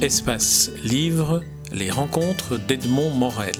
Espace Livre, les rencontres d'Edmond Morel.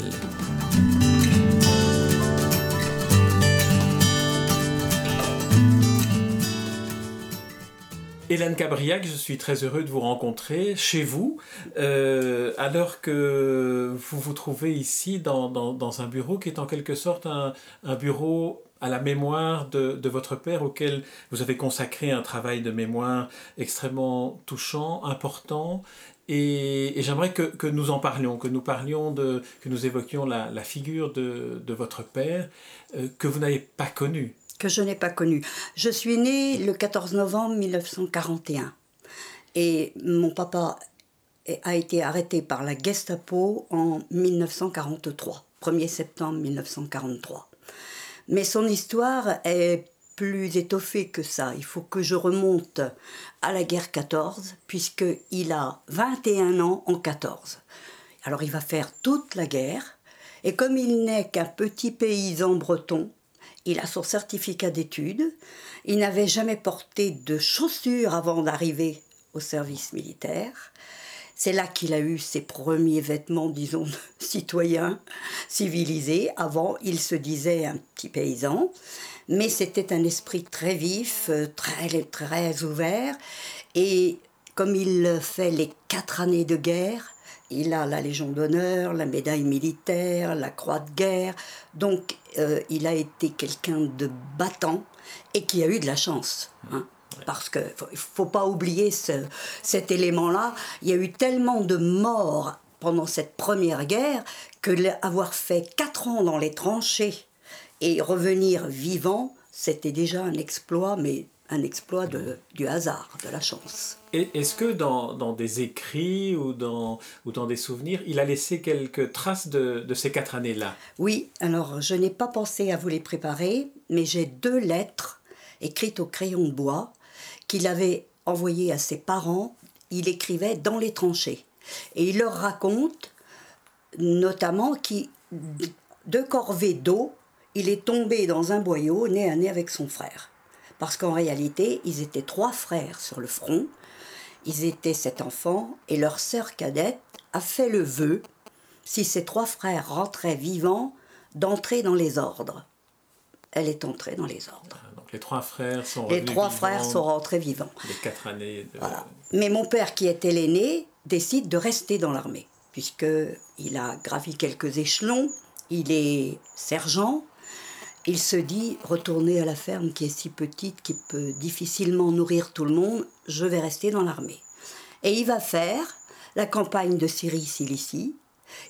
Hélène Cabriac, je suis très heureux de vous rencontrer chez vous, euh, alors que vous vous trouvez ici dans, dans, un bureau qui est en quelque sorte un, un bureau à la mémoire de, de, votre père auquel vous avez consacré un travail de mémoire extrêmement touchant, important. Et, j'aimerais que, que, nous en parlions, que nous parlions de, que nous évoquions la, la figure de, de, votre père euh, que vous n'avez pas connu. Que je n'ai pas connu. Je suis née le 14 novembre 1941 et mon papa a été arrêté par la Gestapo en 1943, 1er septembre 1943. Mais son histoire est plus étoffée que ça. Il faut que je remonte à la guerre 14, puisqu'il a 21 ans en 14. Alors il va faire toute la guerre, et comme il n'est qu'un petit paysan breton, il a son certificat d'études, il n'avait jamais porté de chaussures avant d'arriver au service militaire, c'est là qu'il a eu ses premiers vêtements, disons, citoyens, civilisés. Avant, il se disait un petit paysan, mais c'était un esprit très vif, euh, très, très ouvert. Et comme il fait les quatre années de guerre, il a la Légion d'honneur, la médaille militaire, la croix de guerre. Donc, euh, il a été quelqu'un de battant et qui a eu de la chance. Hein parce qu'il ne faut, pas oublier cet élément-là. Il y a eu tellement de morts pendant cette première guerre que avoir fait quatre ans dans les tranchées et revenir vivant, c'était déjà un exploit, mais un exploit de, du hasard, de la chance. Est-ce que dans, dans, des écrits ou dans, ou dans des souvenirs, il a laissé quelques traces de, de ces quatre années-là? Oui, alors je n'ai pas pensé à vous les préparer, mais j'ai deux lettres écrites au crayon de bois qu'il avait envoyé à ses parents, il écrivait dans les tranchées. Et il leur raconte notamment qu'il, de corvées d'eau, il est tombé dans un boyau nez à nez avec son frère. Parce qu'en réalité, ils étaient trois frères sur le front. Ils étaient sept enfants et leur sœur cadette a fait le vœu, si ces trois frères rentraient vivants, d'entrer dans les ordres. Elle est entrée dans les ordres les trois frères sont Les trois frères sont rentrés vivants. Les quatre années. Voilà. Mais mon père, qui était l'aîné, décide de rester dans l'armée, puisqu'il a gravi quelques échelons, il est sergent. Il se dit, retourner à la ferme qui est si petite, qui peut difficilement nourrir tout le monde, je vais rester dans l'armée. Et il va faire la campagne de Syrie-Cilicie,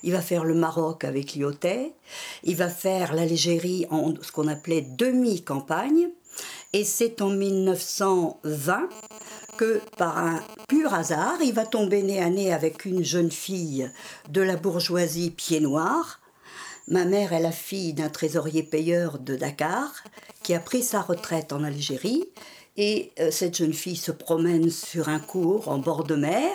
il va faire le Maroc avec Lyotet, il va faire l'Algérie en ce qu'on appelait demi-campagne, et c'est en 1920 que, par un pur hasard, il va tomber nez à nez avec une jeune fille de la bourgeoisie pied noir. Ma mère est la fille d'un trésorier payeur de Dakar qui a pris sa retraite en Algérie. Et euh, cette jeune fille se promène sur un cours en bord de mer.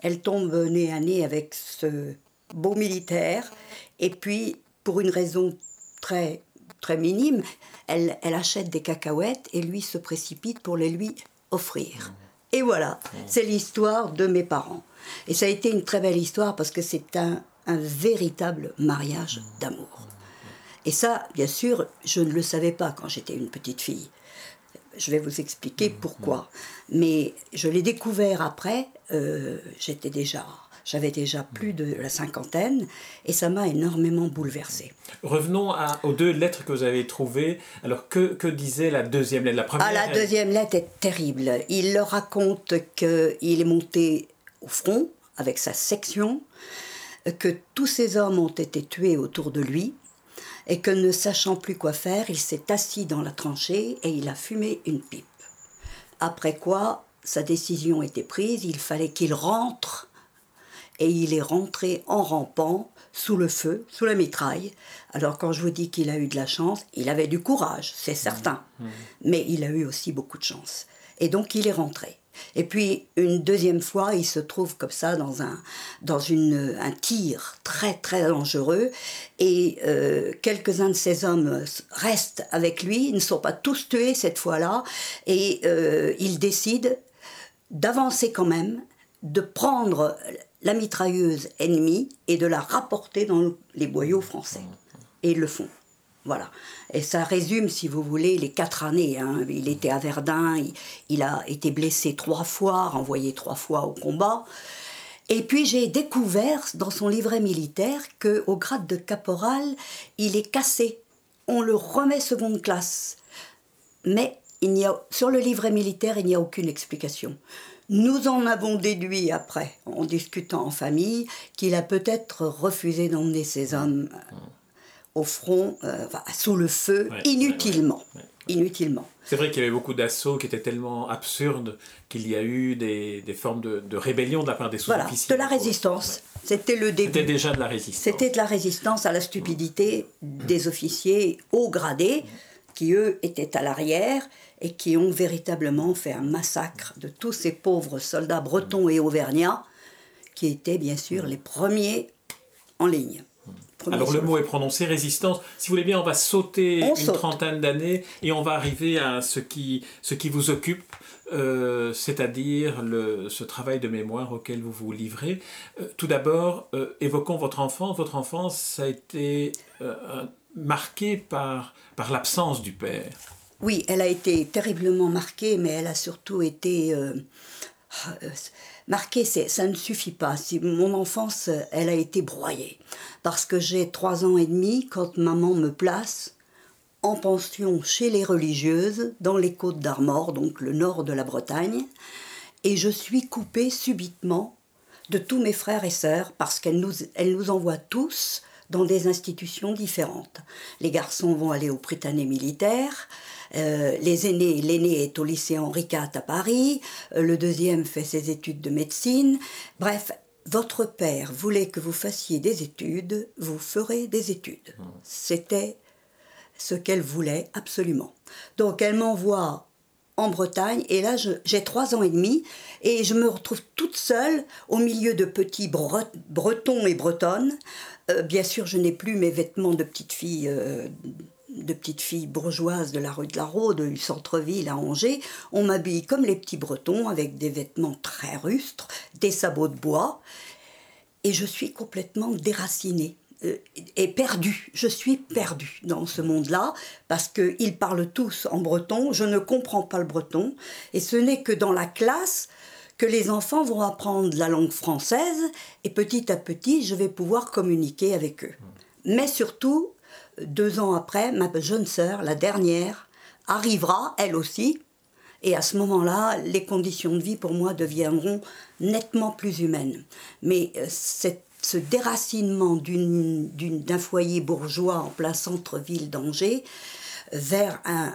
Elle tombe nez à nez avec ce beau militaire. Et puis, pour une raison très très minime, elle, elle achète des cacahuètes et lui se précipite pour les lui offrir. Et voilà, c'est l'histoire de mes parents. Et ça a été une très belle histoire parce que c'est un, un véritable mariage d'amour. Et ça, bien sûr, je ne le savais pas quand j'étais une petite fille. Je vais vous expliquer pourquoi. Mais je l'ai découvert après, euh, j'étais déjà j'avais déjà plus de la cinquantaine et ça m'a énormément bouleversée. Revenons à, aux deux lettres que vous avez trouvées. Alors, que, que disait la deuxième lettre La première? Ah, La deuxième lettre est terrible. Il leur raconte qu'il est monté au front avec sa section, que tous ces hommes ont été tués autour de lui et que ne sachant plus quoi faire, il s'est assis dans la tranchée et il a fumé une pipe. Après quoi, sa décision était prise, il fallait qu'il rentre et il est rentré en rampant sous le feu, sous la mitraille. Alors quand je vous dis qu'il a eu de la chance, il avait du courage, c'est certain, mmh. Mmh. mais il a eu aussi beaucoup de chance. Et donc il est rentré. Et puis une deuxième fois, il se trouve comme ça dans un, dans une, un tir très très dangereux. Et euh, quelques-uns de ces hommes restent avec lui, ils ne sont pas tous tués cette fois-là. Et euh, il décide d'avancer quand même, de prendre la mitrailleuse ennemie et de la rapporter dans les boyaux français. Et ils le font. Voilà. Et ça résume, si vous voulez, les quatre années. Hein. Il était à Verdun, il, a été blessé trois fois, renvoyé trois fois au combat. Et puis j'ai découvert dans son livret militaire que au grade de caporal, il est cassé. On le remet seconde classe. Mais il a, sur le livret militaire, il n'y a aucune explication. Nous en avons déduit après, en discutant en famille, qu'il a peut-être refusé d'emmener ses hommes euh, au front, euh, sous le feu, inutilement. inutilement. C'est vrai qu'il y avait beaucoup d'assauts qui étaient tellement absurdes qu'il y a eu des, des formes de, de, rébellion de la part des sous-officiers. Voilà, de la résistance. C'était le début. C'était déjà de la résistance. C'était de la résistance à la stupidité des officiers haut gradés qui, eux, étaient à l'arrière et qui ont véritablement fait un massacre de tous ces pauvres soldats bretons et auvergnats qui étaient bien sûr les premiers en ligne. Alors le mot est prononcé, résistance. Si vous voulez bien, on va sauter une trentaine d'années et on va arriver à ce qui, ce qui vous occupe, euh, c'est-à-dire ce travail de mémoire auquel vous vous livrez. Euh, tout d'abord, euh, évoquons votre enfance. Votre enfance a été marquée par, par l'absence du père. Oui, elle a été terriblement marquée, mais elle a surtout été marquée. Ça ne suffit pas. Si mon enfance, elle a été broyée parce que j'ai trois ans et demi quand maman me place en pension chez les religieuses dans les côtes d'Armor, donc le nord de la Bretagne, et je suis coupée subitement de tous mes frères et sœurs parce qu'elle nous, elle nous envoie tous dans des institutions différentes. Les garçons vont aller au Britannique militaire, euh, les aînés, l'aîné est au lycée Henri IV à Paris, euh, le deuxième fait ses études de médecine. Bref, votre père voulait que vous fassiez des études, vous ferez des études. Mmh. C'était ce qu'elle voulait absolument. Donc elle m'envoie en Bretagne et là j'ai trois ans et demi et je me retrouve toute seule au milieu de petits bretons et bretonnes. Euh, bien sûr, je n'ai plus mes vêtements de petite fille. Euh, de petite fille bourgeoise de la rue de la Rôde, du centre-ville à Angers, on m'habille comme les petits bretons avec des vêtements très rustres, des sabots de bois, et je suis complètement déracinée euh, et perdue. Je suis perdue dans ce monde-là parce qu'ils parlent tous en breton, je ne comprends pas le breton, et ce n'est que dans la classe que les enfants vont apprendre la langue française, et petit à petit, je vais pouvoir communiquer avec eux. Mais surtout, deux ans après, ma jeune sœur, la dernière, arrivera, elle aussi, et à ce moment-là, les conditions de vie pour moi deviendront nettement plus humaines. Mais euh, ce déracinement d'un foyer bourgeois en plein centre-ville d'Angers vers un,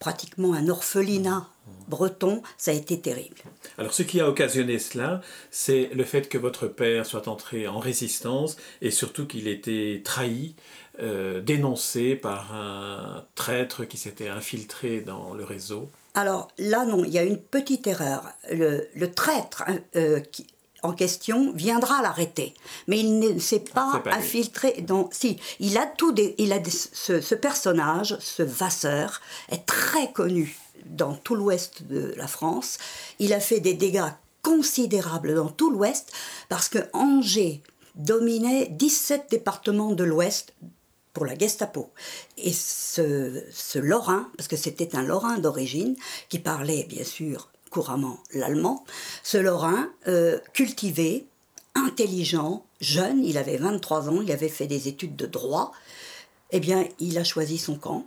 pratiquement un orphelinat breton, ça a été terrible. Alors ce qui a occasionné cela, c'est le fait que votre père soit entré en résistance et surtout qu'il était trahi euh, dénoncé par un traître qui s'était infiltré dans le réseau Alors là, non, il y a une petite erreur. Le, traître hein, euh, en question viendra l'arrêter, mais il ne s'est pas, infiltré dans. Si, il a tout. il a ce, ce, personnage, ce Vasseur, est très connu dans tout l'ouest de la France. Il a fait des dégâts considérables dans tout l'ouest parce que Angers dominait 17 départements de l'ouest pour la Gestapo. Et ce, Lorrain, parce que c'était un Lorrain d'origine, qui parlait bien sûr couramment l'allemand, ce Lorrain euh, cultivé, intelligent, jeune, il avait 23 ans, il avait fait des études de droit, eh bien, il a choisi son camp,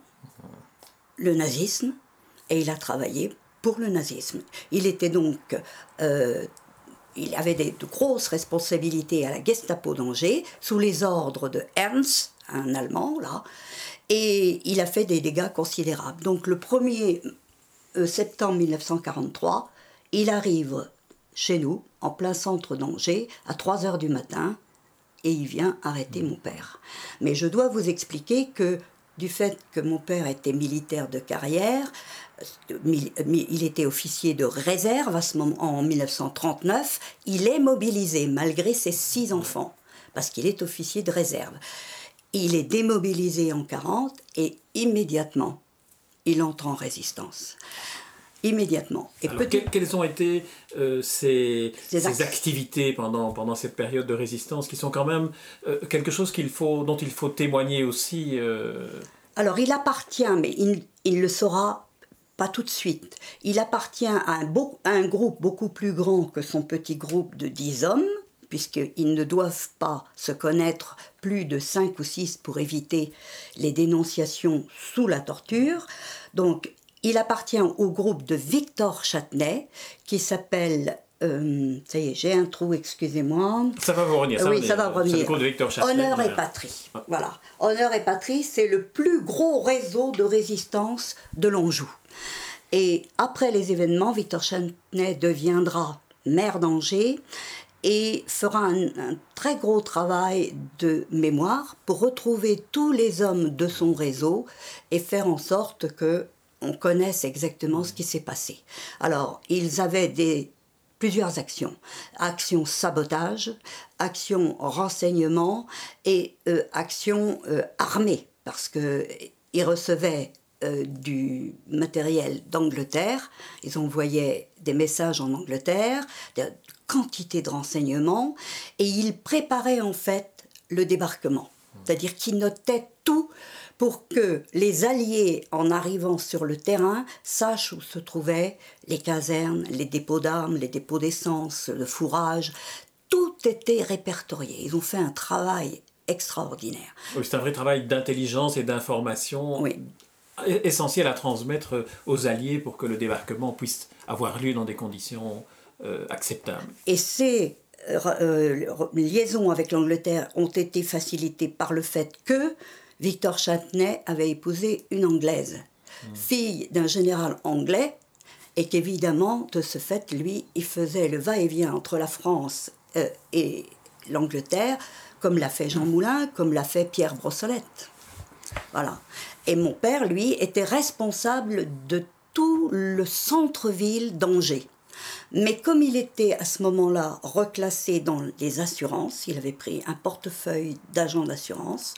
le nazisme, et il a travaillé pour le nazisme. Il était donc euh, il avait de grosses responsabilités à la Gestapo d'Angers, sous les ordres de Ernst, un Allemand, là, et il a fait des dégâts considérables. Donc le 1er euh, septembre 1943, il arrive chez nous, en plein centre d'Angers, à 3 heures du matin, et il vient arrêter mon père. Mais je dois vous expliquer que du fait que mon père était militaire de carrière, euh, il était officier de réserve à ce moment, en 1939, il est mobilisé malgré ses six enfants, parce qu'il est officier de réserve. Il est démobilisé en 40 et immédiatement, il entre en résistance. Immédiatement. Et Alors, quelles ont été euh, ces, ces, activités pendant, pendant cette période de résistance qui sont quand même euh, quelque chose qu'il faut, dont il faut témoigner aussi euh? Alors il appartient, mais il ne le saura pas tout de suite, il appartient à un, à un groupe beaucoup plus grand que son petit groupe de dix hommes, puisqu'ils ne doivent pas se connaître plus de cinq ou six pour éviter les dénonciations sous la torture. Donc il appartient au groupe de Victor Châtenay, qui s'appelle euh, ça y est, j'ai un trou, excusez-moi. Ça va vous revenir. Ça oui, ça va revenir. Le de Victor Châtenay, Honneur et patrie. Ah. Voilà. Honneur et patrie, c'est le plus gros réseau de résistance de l'Anjou. Et après les événements, Victor Châtenay deviendra maire d'Angers et fera un, un, très gros travail de mémoire pour retrouver tous les hommes de son réseau et faire en sorte que on connaisse exactement ce qui s'est passé. Alors, ils avaient des, plusieurs actions. Action sabotage, action renseignement et euh, action euh, armée, parce qu'ils recevaient euh, du matériel d'Angleterre, ils envoyaient des messages en Angleterre, des quantités de renseignements, et ils préparaient en fait le débarquement. C'est-à-dire qu'ils notaient tout pour que les Alliés, en arrivant sur le terrain, sachent où se trouvaient les casernes, les dépôts d'armes, les dépôts d'essence, le fourrage. Tout était répertorié. Ils ont fait un travail extraordinaire. c'est un vrai travail d'intelligence et d'information essentiel à transmettre aux Alliés pour que le débarquement puisse avoir lieu dans des conditions euh, acceptables. Et ces euh, euh, liaisons avec l'Angleterre ont été facilitées par le fait que Victor Châtenay avait épousé une Anglaise, fille d'un général anglais, et qu'évidemment, de ce fait, lui, il faisait le va-et-vient entre la France euh, et l'Angleterre, comme l'a fait Jean Moulin, comme l'a fait Pierre Brossolette. Voilà. Et mon père, lui, était responsable de tout le centre-ville d'Angers. Mais comme il était à ce moment-là reclassé dans les assurances, il avait pris un portefeuille d'agent d'assurance,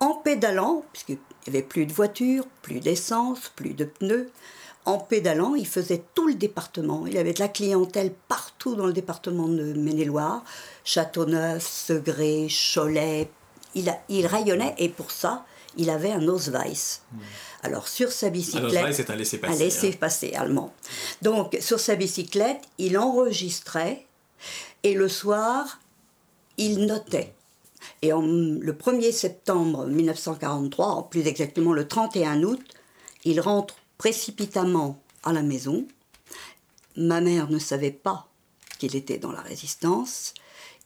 en pédalant, puisqu'il n'y avait plus de voitures, plus d'essence, plus de pneus, en pédalant, il faisait tout le département. Il avait de la clientèle partout dans le département de Maine-et-Loire, Châteauneuf, Segré, Cholet. Il, il rayonnait et pour ça, il avait un Ausweis. Hmm. Alors sur sa bicyclette, un c'est un laissez-passer. Un laissez-passer allemand. Donc sur sa bicyclette, il enregistrait et le soir, il notait. Et le 1er septembre 1943, plus exactement le 31 août, il rentre précipitamment à la maison. Ma mère ne savait pas qu'il était dans la résistance.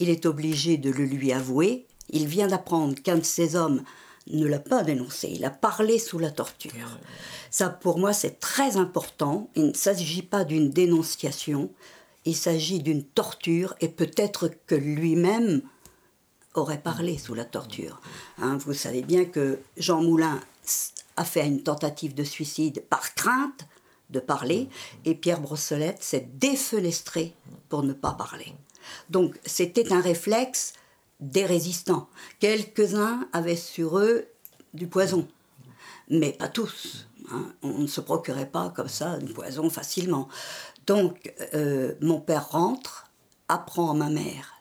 Il est obligé de le lui avouer. Il vient d'apprendre qu'un de ses hommes ne l'a pas dénoncé, il a parlé sous la torture. Ça, pour moi, c'est très important. Il ne s'agit pas d'une dénonciation, il s'agit d'une torture et peut-être que lui-même aurait parlé sous la torture. Hein, vous savez bien que Jean Moulin a fait une tentative de suicide par crainte de parler et Pierre Brossolette s'est défenestré pour ne pas parler. Donc c'était un réflexe des résistants. Quelques-uns avaient sur eux du poison, mais pas tous. Hein. On ne se procurait pas comme ça du poison facilement. Donc euh, mon père rentre, apprend à ma mère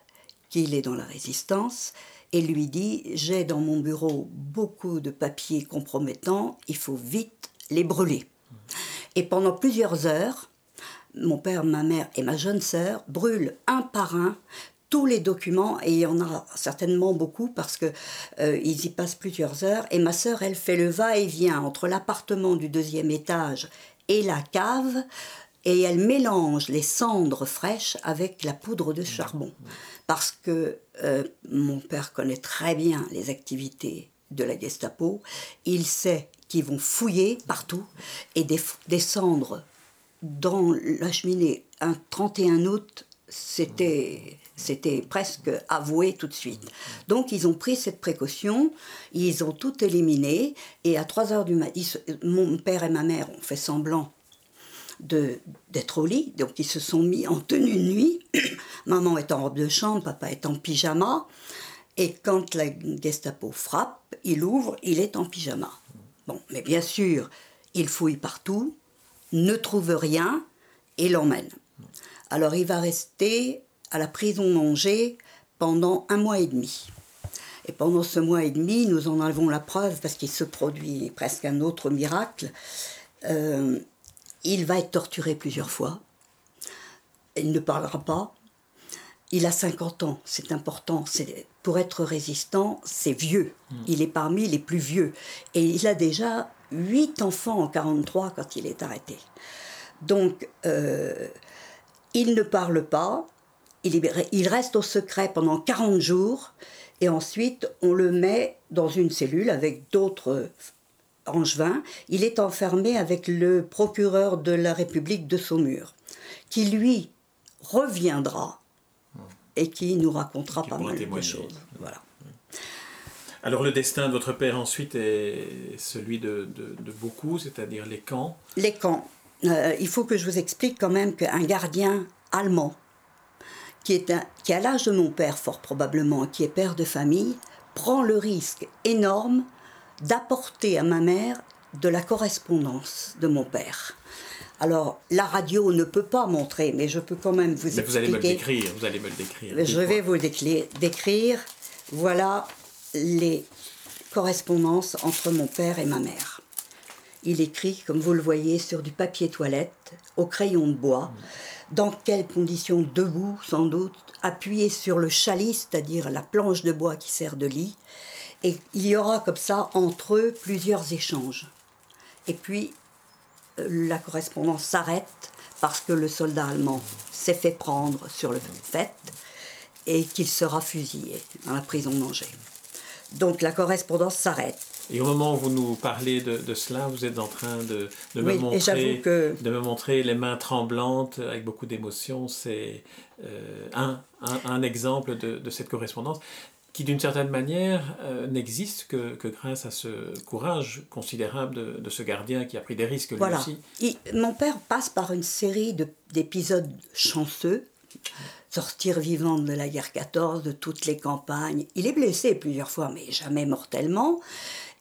qu'il est dans la résistance et lui dit J'ai dans mon bureau beaucoup de papiers compromettants, il faut vite les brûler. Et pendant plusieurs heures, mon père, ma mère et ma jeune sœur brûlent un par un tous les documents et il y en a certainement beaucoup parce que euh, ils y passent plusieurs heures et ma sœur elle fait le va-et-vient entre l'appartement du deuxième étage et la cave et elle mélange les cendres fraîches avec la poudre de charbon. Parce que euh, mon père connaît très bien les activités de la Gestapo, il sait qu'ils vont fouiller partout. Et descendre dans la cheminée un 31 août, c'était c'était presque avoué tout de suite. Donc ils ont pris cette précaution, ils ont tout éliminé. Et à 3 heures du matin, mon père et ma mère ont fait semblant d'être au lit. Donc ils se sont mis en tenue de nuit. Maman est en robe de chambre, papa est en pyjama. Et quand la Gestapo frappe, il ouvre, il est en pyjama. Bon, mais bien sûr, il fouille partout, ne trouve rien et l'emmène. Alors il va rester à la prison d'Angers pendant un mois et demi. Et pendant ce mois et demi, nous en avons la preuve parce qu'il se produit presque un autre miracle. Euh, il va être torturé plusieurs fois. Il ne parlera pas. Il a 50 ans, c'est important. Pour être résistant, c'est vieux. Hmm. Il est parmi les plus vieux. Et il a déjà 8 enfants en 43 quand il est arrêté. Donc, euh, il ne parle pas. Il, il reste au secret pendant 40 jours. Et ensuite, on le met dans une cellule avec d'autres angevins. Il est enfermé avec le procureur de la République de Saumur, qui lui reviendra et qui nous racontera pas mal de choses. Voilà. Alors le destin de votre père ensuite est celui de, beaucoup, c'est-à-dire les camps Les camps. Euh, il faut que je vous explique quand même qu'un gardien allemand, qui, est qui a l'âge de mon père fort probablement, qui est père de famille, prend le risque énorme d'apporter à ma mère de la correspondance de mon père. Alors, la radio ne peut pas montrer, mais je peux quand même vous mais Vous allez me le décrire, vous allez me le décrire. Je vais vous décrire. Voilà les correspondances entre mon père et ma mère. Il écrit, comme vous le voyez, sur du papier toilette, au crayon de bois. Dans quelles conditions Debout, sans doute, appuyé sur le chalis, c'est-à-dire la planche de bois qui sert de lit. Et il y aura comme ça entre eux plusieurs échanges. Et puis la correspondance s'arrête parce que le soldat allemand s'est fait prendre sur le fait et qu'il sera fusillé dans la prison d'Angers. Donc la correspondance s'arrête. Et au moment où vous nous parlez de, cela, vous êtes en train de, me montrer, de me montrer les mains tremblantes avec beaucoup d'émotion. C'est euh, un, un, exemple de, de, cette correspondance qui d'une certaine manière euh, n'existe que, que, grâce à ce courage considérable de, ce gardien qui a pris des risques lui voilà. aussi. mon père passe par une série d'épisodes chanceux, sortir vivant de la guerre 14, de toutes les campagnes. Il est blessé plusieurs fois, mais jamais mortellement.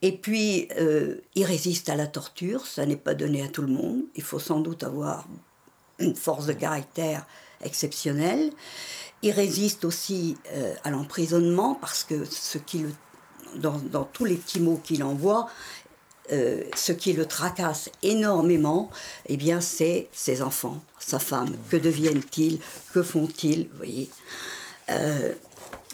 Et puis, euh, il résiste à la torture, ça n'est pas donné à tout le monde. Il faut sans doute avoir une force de caractère exceptionnelle. Il résiste aussi euh, à l'emprisonnement parce que ce qui le, dans, tous les petits mots qu'il envoie, euh, ce qui le tracasse énormément, eh bien, c'est ses enfants, sa femme. Que deviennent-ils? Que font-ils? Vous voyez? Euh,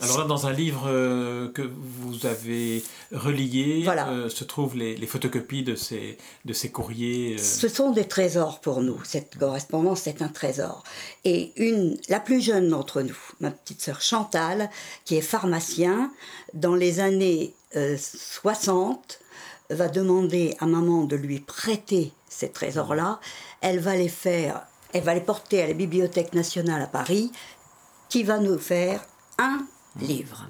alors là, dans un livre euh, que vous avez relié, euh, se trouvent les, photocopies de ces, de ces courriers. Euh. Ce sont des trésors pour nous. Cette correspondance, c'est un trésor. Et une, la plus jeune d'entre nous, ma petite sœur Chantal, qui est pharmacien, dans les années 60, va demander à maman de lui prêter ces trésors-là. Elle va les faire, elle va les porter à la Bibliothèque nationale à Paris, qui va nous faire un livre.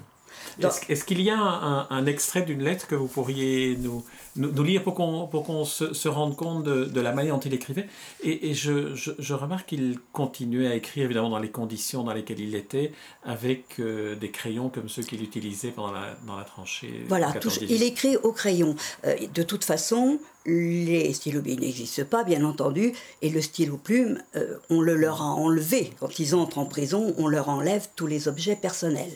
Est-ce qu'il y a un, extrait d'une lettre que vous pourriez nous, nous, lire pour qu'on se, se, rende compte de, la manière dont il écrivait? Et, je, je, remarque qu'il continuait à écrire, évidemment, dans les conditions dans lesquelles il était, avec euh, des crayons comme ceux qu'il utilisait pendant la, dans la tranchée. Voilà, il écrit au crayon. Euh, de toute façon, les stylos n'existent pas, bien entendu, et le stylo plume, euh, on le leur a enlevé. Quand ils entrent en prison, on leur enlève tous les objets personnels.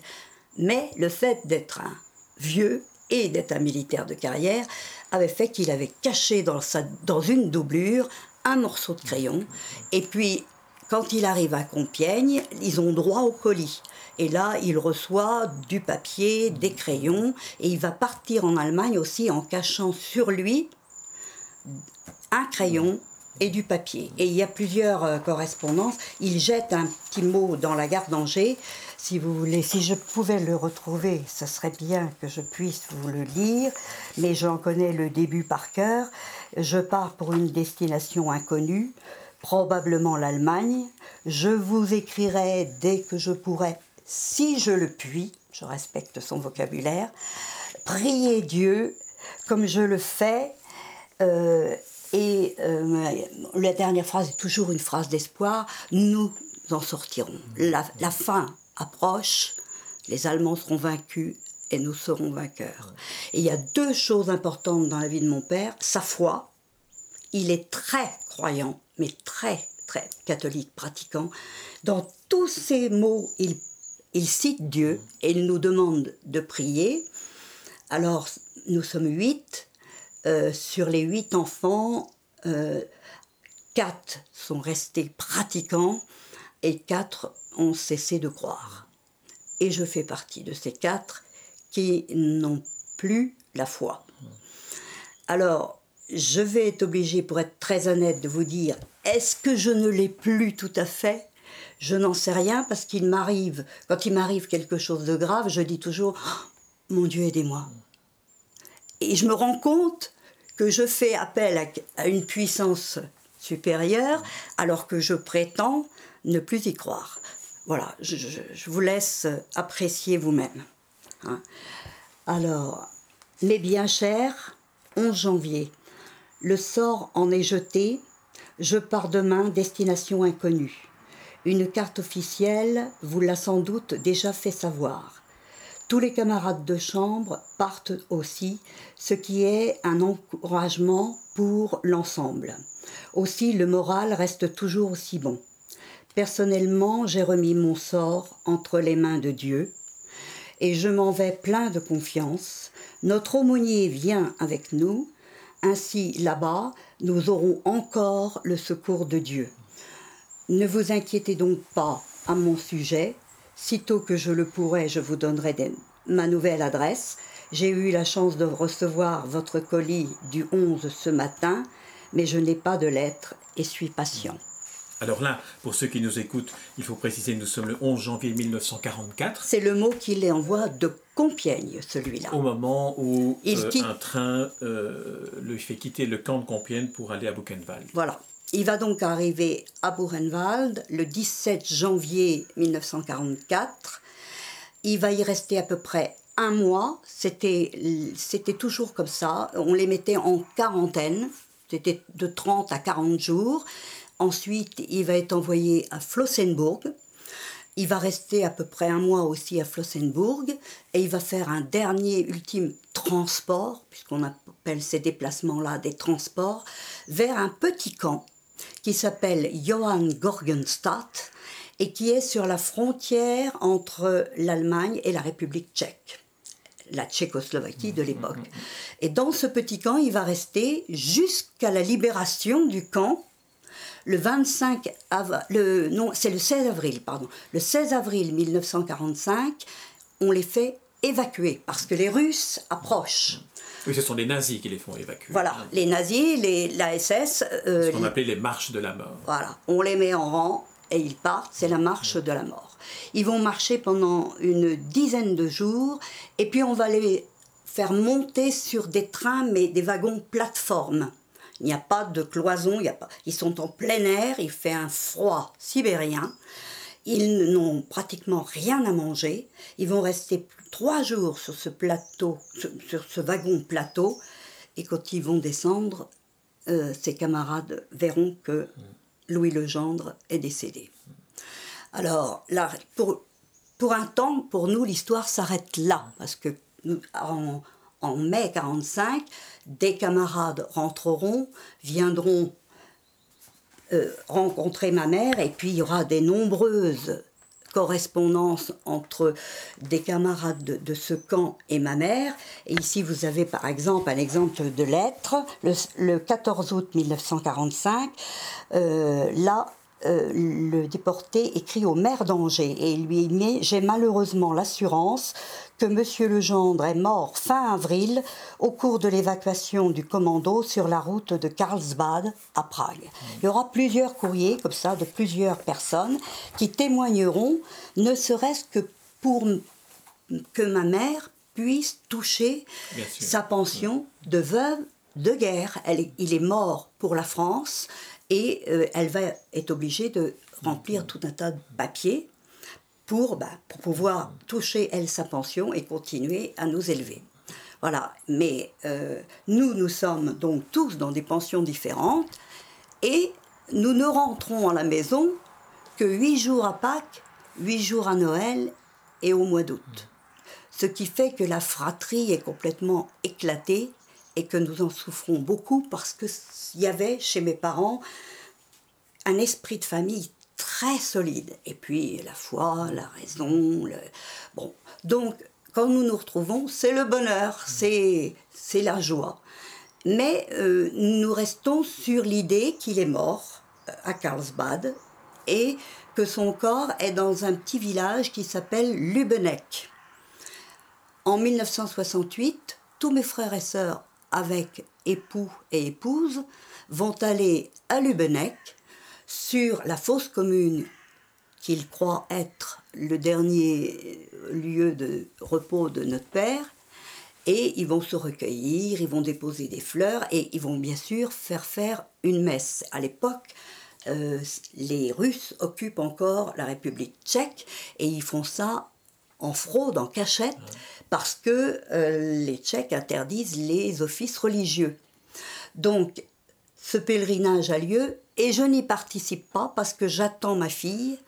Mais le fait d'être un vieux et d'être un militaire de carrière avait fait qu'il avait caché dans, une doublure un morceau de crayon. Et puis, quand il arrive à Compiègne, ils ont droit au colis. Et là, il reçoit du papier, des crayons, et il va partir en Allemagne aussi en cachant sur lui un crayon et du papier. Et il y a plusieurs euh, correspondances. Il jette un petit mot dans la gare d'Angers. Si vous voulez, si je pouvais le retrouver, ce serait bien que je puisse vous le lire, mais j'en connais le début par cœur. Je pars pour une destination inconnue, probablement l'Allemagne. Je vous écrirai dès que je pourrai, si je le puis, je respecte son vocabulaire, prier Dieu comme je le fais. Euh, et euh, la dernière phrase est toujours une phrase d'espoir. Nous en sortirons. La, fin approche, les Allemands seront vaincus et nous serons vainqueurs. Et il y a deux choses importantes dans la vie de mon père. Sa foi, il est très croyant. mais très, très catholique, pratiquant. Dans tous ces mots, il, il cite Dieu et il nous demande de prier. Alors, nous sommes huit. Euh, sur les huit enfants, euh, quatre sont restés pratiquants et quatre ont cessé de croire. Et je fais partie de ces quatre qui n'ont plus la foi. Alors, je vais être obligée, pour être très honnête, de vous dire, est-ce que je ne l'ai plus tout à fait? Je n'en sais rien parce qu'il m'arrive, quand il m'arrive quelque chose de grave, je dis toujours, oh, mon Dieu, aidez-moi. Et je me rends compte que je fais appel à, une puissance supérieure alors que je prétends ne plus y croire. Voilà, je, vous laisse apprécier vous-même. Hein. Alors, mes bien chers, 11 janvier, le sort en est jeté, je pars demain, destination inconnue. Une carte officielle vous l'a sans doute déjà fait savoir. Tous les camarades de chambre partent aussi, ce qui est un encouragement pour l'ensemble. Aussi, le moral reste toujours aussi bon. Personnellement, j'ai remis mon sort entre les mains de Dieu et je m'en vais plein de confiance. Notre aumônier vient avec nous, ainsi, là-bas, nous aurons encore le secours de Dieu. Ne vous inquiétez donc pas à mon sujet. Sitôt que je le pourrai, je vous donnerai ma nouvelle adresse. J'ai eu la chance de recevoir votre colis du 11 ce matin, mais je n'ai pas de lettre et suis patient. Alors là, pour ceux qui nous écoutent, il faut préciser, nous sommes le 11 janvier 1944. C'est le mot qu'il envoie de Compiègne, celui-là. Au moment où euh, un train euh, lui fait quitter le camp de Compiègne pour aller à Buchenwald. Voilà. Il va donc arriver à Buchenwald le 17 janvier 1944. Il va y rester à peu près un mois. C'était, c'était toujours comme ça. On les mettait en quarantaine. C'était de 30 à 40 jours. Ensuite, il va être envoyé à Flossenburg. Il va rester à peu près un mois aussi à Flossenburg et il va faire un dernier ultime transport, puisqu'on appelle ces déplacements-là des transports, vers un petit camp qui s'appelle Johann Gorgenstadt et qui est sur la frontière entre l'Allemagne et la République tchèque la Tchécoslovaquie de l'époque. Et dans ce petit camp, il va rester jusqu'à la libération du camp le 25 le non, c'est le 16 avril, pardon. Le 16 avril 1945, on les fait évacuer parce que les Russes approchent. Oui, ce sont les nazis qui les font évacuer. Voilà, les nazis, les, la SS. Euh, ce qu'on appelait les marches de la mort. Voilà, on les met en rang et ils partent, c'est la marche de la mort. Ils vont marcher pendant une dizaine de jours et puis on va les faire monter sur des trains, mais des wagons plateformes. Il n'y a pas de cloison, il y a pas... ils sont en plein air, il fait un froid sibérien. Ils n'ont pratiquement rien à manger. Ils vont rester trois jours sur ce plateau, sur ce wagon plateau. Et quand ils vont descendre, euh, ses camarades verront que Louis Legendre est décédé. Alors, pour, un temps, pour nous, l'histoire s'arrête là. Parce que en, en mai 45, des camarades rentreront, viendront euh, rencontrer ma mère, et puis il y aura des nombreuses correspondances entre des camarades de, ce camp et ma mère. Et ici, vous avez par exemple un exemple de lettre, le, 14 août 1945. Euh, là, euh, le déporté écrit au maire d'Angers et lui met J'ai malheureusement l'assurance que Monsieur Legendre est mort fin avril au cours de l'évacuation du commando sur la route de Karlsbad à Prague. Il y aura plusieurs courriers comme ça de plusieurs personnes qui témoigneront, ne serait-ce que pour que ma mère puisse toucher sa pension de veuve de guerre. il est mort pour la France et euh, elle va être obligée de remplir tout un tas de papiers pour, bah, pour pouvoir toucher, elle, sa pension et continuer à nous élever. Voilà, mais euh, nous, nous sommes donc tous dans des pensions différentes et nous ne rentrons à la maison que huit jours à Pâques, huit jours à Noël et au mois d'août. Ce qui fait que la fratrie est complètement éclatée et que nous en souffrons beaucoup parce qu'il y avait chez mes parents un esprit de famille très solide. Et puis la foi, la raison, le... bon. Donc, quand nous nous retrouvons, c'est le bonheur, c'est la joie. Mais euh, nous restons sur l'idée qu'il est mort euh, à Karlsbad et que son corps est dans un petit village qui s'appelle Lübeneck. En 1968, tous mes frères et sœurs, avec époux et épouses, vont aller à Lübeneck sur la fosse commune qu'ils croient être le dernier lieu de repos de notre Père, et ils vont se recueillir, ils vont déposer des fleurs, et ils vont bien sûr faire faire une messe. À l'époque, euh, les Russes occupent encore la République tchèque, et ils font ça en fraude, en cachette, parce que euh, les Tchèques interdisent les offices religieux. Donc, ce pèlerinage a lieu et je n'y participe pas parce que j'attends ma fille.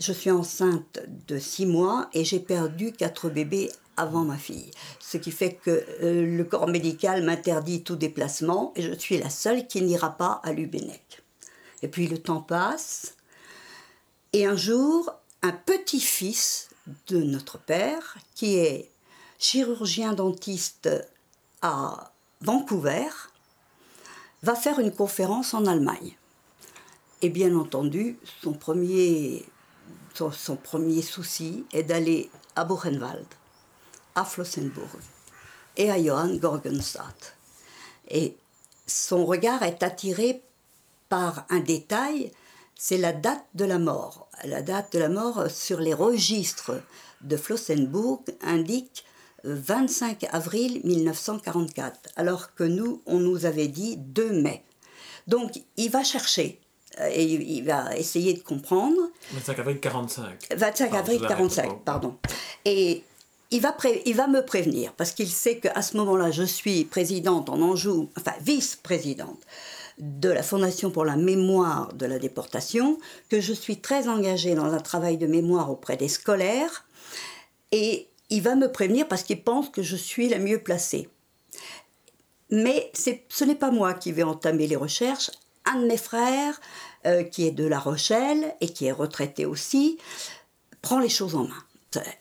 Je suis enceinte de six mois et j'ai perdu quatre bébés avant ma fille. Ce qui fait que euh, le corps médical m'interdit tout déplacement et je suis la seule qui n'ira pas à Lubénec. Et puis le temps passe et un jour, un petit-fils de notre père, qui est chirurgien dentiste à Vancouver, va faire une conférence en Allemagne. Et bien entendu, son premier, son, premier souci est d'aller à Buchenwald, à Flossenburg et à Johann Gorgenstadt. Et son regard est attiré par un détail, c'est la date de la mort. La date de la mort sur les registres de Flossenburg indique 25 avril 1944, alors que nous, on nous avait dit 2 mai. Donc, il va chercher et il va essayer de comprendre. 25 avril 45. 25 avril 45, pardon. Et il va, il va me prévenir, parce qu'il sait qu'à ce moment-là, je suis présidente en Anjou, enfin vice-présidente de la Fondation pour la mémoire de la déportation, que je suis très engagée dans un travail de mémoire auprès des scolaires. Et il va me prévenir parce qu'il pense que je suis la mieux placée. Mais ce n'est pas moi qui vais entamer les recherches. Un de mes frères, euh, qui est de La Rochelle et qui est retraité aussi, prend les choses en main.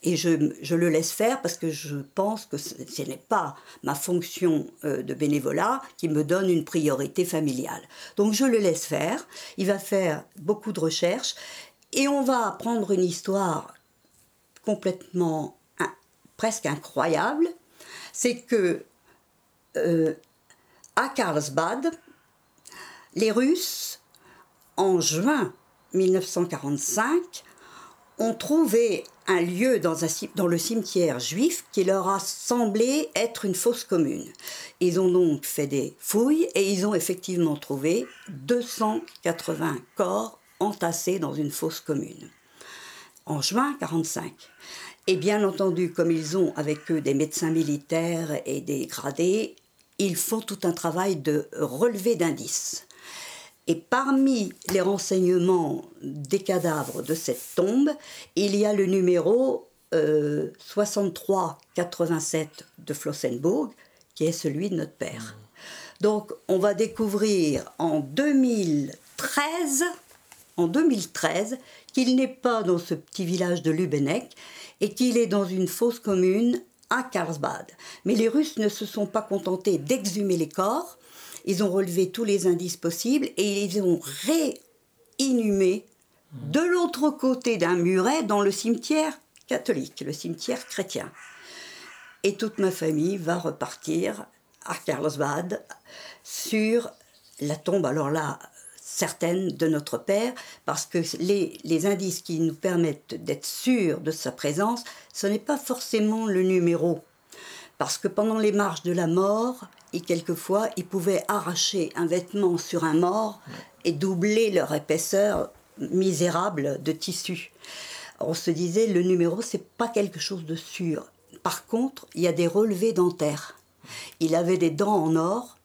Et je, le laisse faire parce que je pense que ce, n'est pas ma fonction euh, de bénévolat qui me donne une priorité familiale. Donc je le laisse faire. Il va faire beaucoup de recherches et on va apprendre une histoire complètement presque incroyable, c'est que euh, à Karlsbad, les Russes, en juin 1945, ont trouvé un lieu dans, le cimetière juif qui leur a semblé être une fosse commune. Ils ont donc fait des fouilles et ils ont effectivement trouvé 280 corps entassés dans une fosse commune. En juin 1945. Et bien entendu, comme ils ont avec eux des médecins militaires et des gradés, ils font tout un travail de relevé d'indices. Et parmi les renseignements des cadavres de cette tombe, il y a le numéro 6387 euh, de Flossenburg, qui est celui de notre père. Donc on va découvrir en 2013, en 2013 qu'il n'est pas dans ce petit village de Lübeneck, et qu'il est dans une fosse commune à Karlsbad. Mais les Russes ne se sont pas contentés d'exhumer les corps, ils ont relevé tous les indices possibles et ils ont réinhumé de l'autre côté d'un muret dans le cimetière catholique, le cimetière chrétien. Et toute ma famille va repartir à Karlsbad sur la tombe, alors là, certaines de notre Père, parce que les, les indices qui nous permettent d'être sûrs de sa présence, ce n'est pas forcément le numéro. Parce que pendant les marches de la mort, et quelquefois, ils pouvaient arracher un vêtement sur un mort et doubler leur épaisseur misérable de tissu. On se disait, le numéro, c'est pas quelque chose de sûr. Par contre, il y a des relevés dentaires. Il avait des dents en or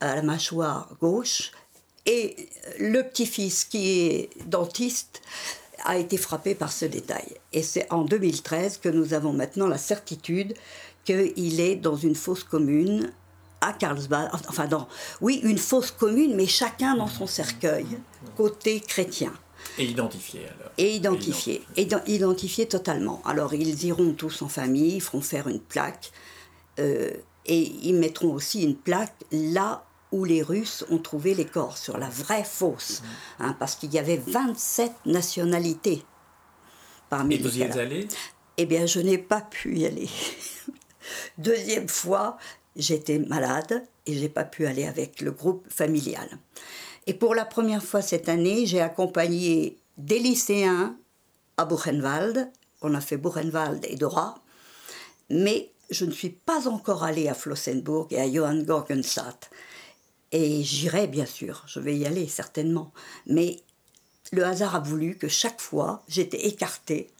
à la mâchoire gauche et le petit-fils, qui est dentiste, a été frappé par ce détail. Et c'est en 2013 que nous avons maintenant la certitude qu'il est dans une fosse commune à Carlsbad, enfin dans, oui, une fosse commune, mais chacun dans son cercueil, côté chrétien. Et identifié alors. Et identifié, et identifié totalement. Alors ils iront tous en famille, ils feront faire une plaque, euh, et ils mettront aussi une plaque là où les Russes ont trouvé les corps, sur la vraie fosse, hein, parce qu'il y avait 27 nationalités parmi et vous y êtes allé? Eh bien, je n'ai pas pu y aller. Deuxième fois, j'étais malade et j'ai pas pu aller avec le groupe familial. Et pour la première fois cette année, j'ai accompagné des lycéens à Buchenwald. On a fait Buchenwald et Dora. Mais je ne suis pas encore allée à Flossenburg et à Johann Gorgenstadt. Et j'irai bien sûr, je vais y aller certainement. Mais le hasard a voulu que chaque fois j'étais écartée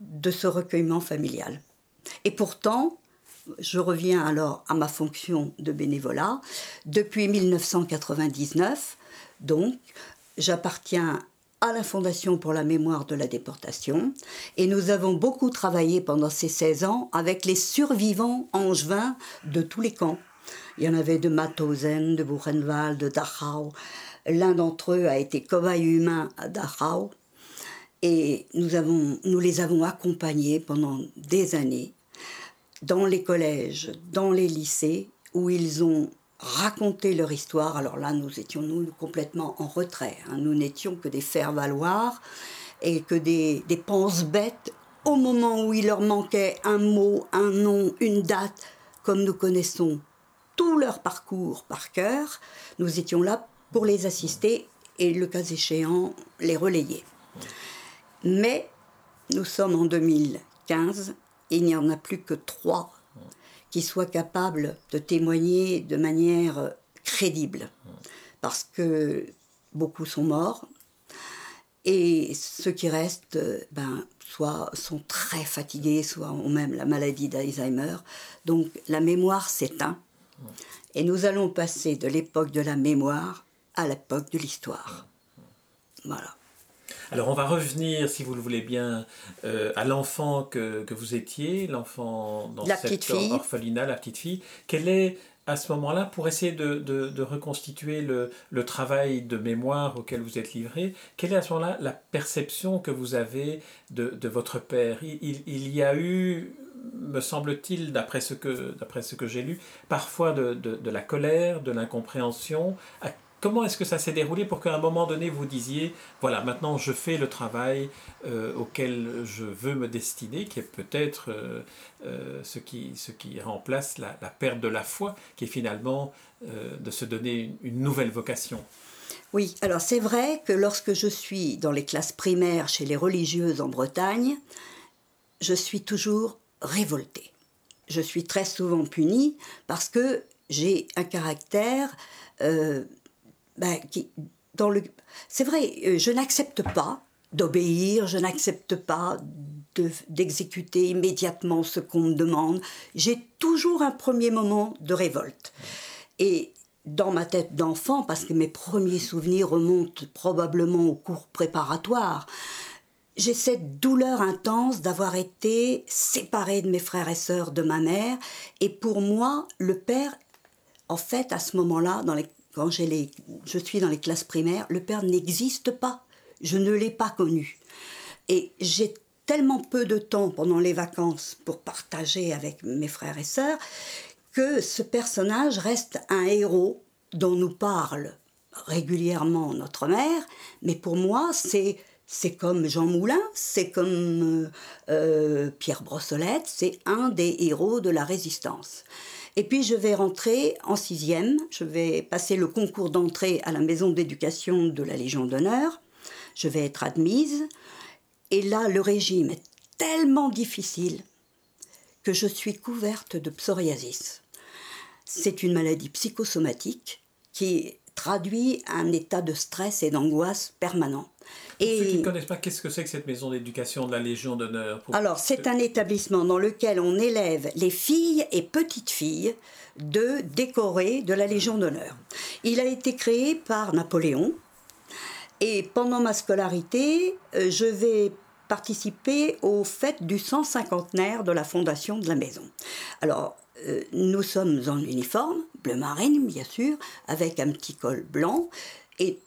de ce recueillement familial. Et pourtant, je reviens alors à ma fonction de bénévolat. Depuis 1999, donc, j'appartiens à la Fondation pour la mémoire de la déportation et nous avons beaucoup travaillé pendant ces 16 ans avec les survivants angevins de tous les camps. Il y en avait de Mauthausen, de Buchenwald, de Dachau. L'un d'entre eux a été cobaye humain à Dachau. Et nous, les avons accompagnés pendant des années dans les collèges, dans les lycées, où ils ont raconté leur histoire. Alors là, nous étions nous complètement en retrait. Hein. Nous n'étions que des faire-valoir et que des, des pense-bêtes au moment où il leur manquait un mot, un nom, une date, comme nous connaissons tout leur parcours par cœur, nous étions là pour les assister et, le cas échéant, les relayer. Mais nous sommes en 2015 il n'y en a plus que trois qui soient capables de témoigner de manière crédible. Parce que beaucoup sont morts et ceux qui restent, ben, soit sont très fatigués, soit ont même la maladie d'Alzheimer. Donc la mémoire s'éteint. Et nous allons passer de l'époque de la mémoire à l'époque de l'histoire. Voilà. Alors on va revenir, si vous le voulez bien, euh, à l'enfant que, vous étiez, l'enfant dans la cette orphelinat, la petite fille. Quelle est à ce moment-là, pour essayer de, reconstituer le, travail de mémoire auquel vous êtes livré, quelle est à ce moment-là la perception que vous avez de, votre père? Il, il, y a eu, me semble-t-il, d'après ce que, ce que j'ai lu, parfois de, la colère, de l'incompréhension. Comment est-ce que ça s'est déroulé pour qu'à un moment donné vous disiez, voilà, maintenant je fais le travail euh, auquel je veux me destiner, qui est peut-être euh, euh, ce, qui, ce qui remplace la, perte de la foi, qui est finalement de se donner une, nouvelle vocation? Oui, alors c'est vrai que lorsque je suis dans les classes primaires chez les religieuses en Bretagne, je suis toujours révoltée. Je suis très souvent punie parce que j'ai un caractère ben. C'est vrai, euh, je n'accepte pas d'obéir, je n'accepte pas d'exécuter immédiatement ce qu'on me demande. J'ai toujours un premier moment de révolte. Et dans ma tête d'enfant, parce que mes premiers souvenirs remontent probablement au cours préparatoire, j'ai cette douleur intense d'avoir été séparée de mes frères et sœurs, de ma mère. Et pour moi, le père, en fait, à ce moment-là, dans les quand je suis dans les classes primaires, le père n'existe pas. Je ne l'ai pas connu. Et j'ai tellement peu de temps pendant les vacances pour partager avec mes frères et sœurs que ce personnage reste un héros dont nous parle régulièrement notre mère, mais pour moi c'est c'est comme Jean Moulin, c'est comme euh, euh, Pierre Brossolette, c'est un des héros de la résistance. Et puis je vais rentrer en sixième, je vais passer le concours d'entrée à la maison d'éducation de la Légion d'honneur, je vais être admise, et là le régime est tellement difficile que je suis couverte de psoriasis. C'est une maladie psychosomatique qui traduit un état de stress et d'angoisse permanent. Pour ceux qui ne connaissent pas, qu'est-ce que c'est que cette maison d'éducation de la Légion d'honneur Alors, c'est un établissement dans lequel on élève les filles et petites filles de décorés de la Légion d'honneur. Il a été créé par Napoléon et pendant ma scolarité, euh, je vais participer aux fêtes du 150 de la fondation de la maison. Alors, euh, nous sommes en uniforme, bleu marine bien sûr, avec un petit col blanc, et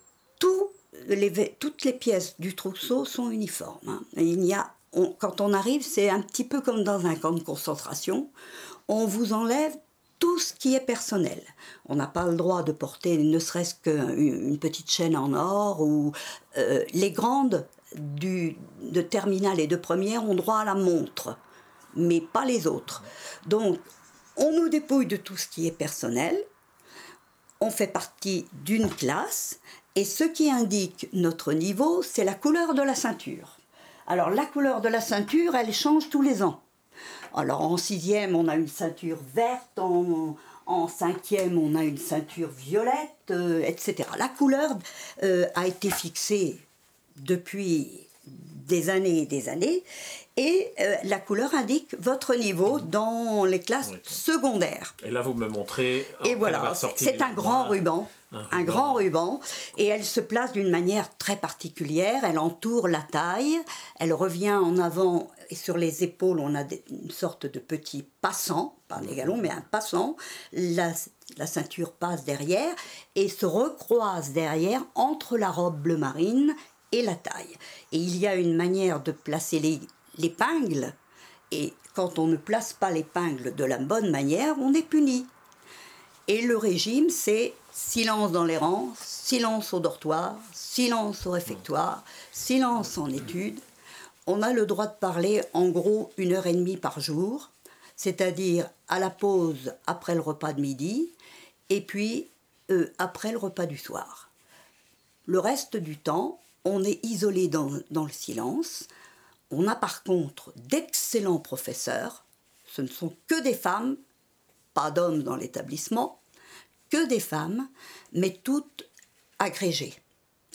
les, toutes les pièces du trousseau sont uniformes. Hein. Il y a, quand on arrive, c'est un petit peu comme dans un camp de concentration. On vous enlève tout ce qui est personnel. On n'a pas le droit de porter ne serait-ce qu'une petite chaîne en or ou euh, les grandes du, de terminale et de première ont droit à la montre, mais pas les autres. Donc, on nous dépouille de tout ce qui est personnel. On fait partie d'une classe et ce qui indique notre niveau, c'est la couleur de la ceinture. Alors la couleur de la ceinture, elle change tous les ans. Alors en sixième, on a une ceinture verte, en, cinquième, on a une ceinture violette, euh, etc. La couleur euh, a été fixée depuis des années et des années, et euh, la couleur indique votre niveau dans les classes secondaires. Et là, vous me montrez. Et voilà, c'est un grand ruban. Un, grand ruban, et elle se place d'une manière très particulière, elle entoure la taille, elle revient en avant, et sur les épaules on a une sorte de petit passant, pas des galons, mais un passant, la, ceinture passe derrière, et se recroise derrière entre la robe bleu marine et la taille. Et il y a une manière de placer l'épingle, et quand on ne place pas l'épingle de la bonne manière, on est puni. Et le régime, c'est silence dans les rangs, silence au dortoir, silence au réfectoire, silence en études. On a le droit de parler en gros une heure et demie par jour, c'est-à-dire à la pause après le repas de midi et puis euh, après le repas du soir. Le reste du temps, on est isolé dans, dans le silence. On a par contre d'excellents professeurs. Ce ne sont que des femmes, pas d'hommes dans l'établissement que des femmes, mais toutes agrégées,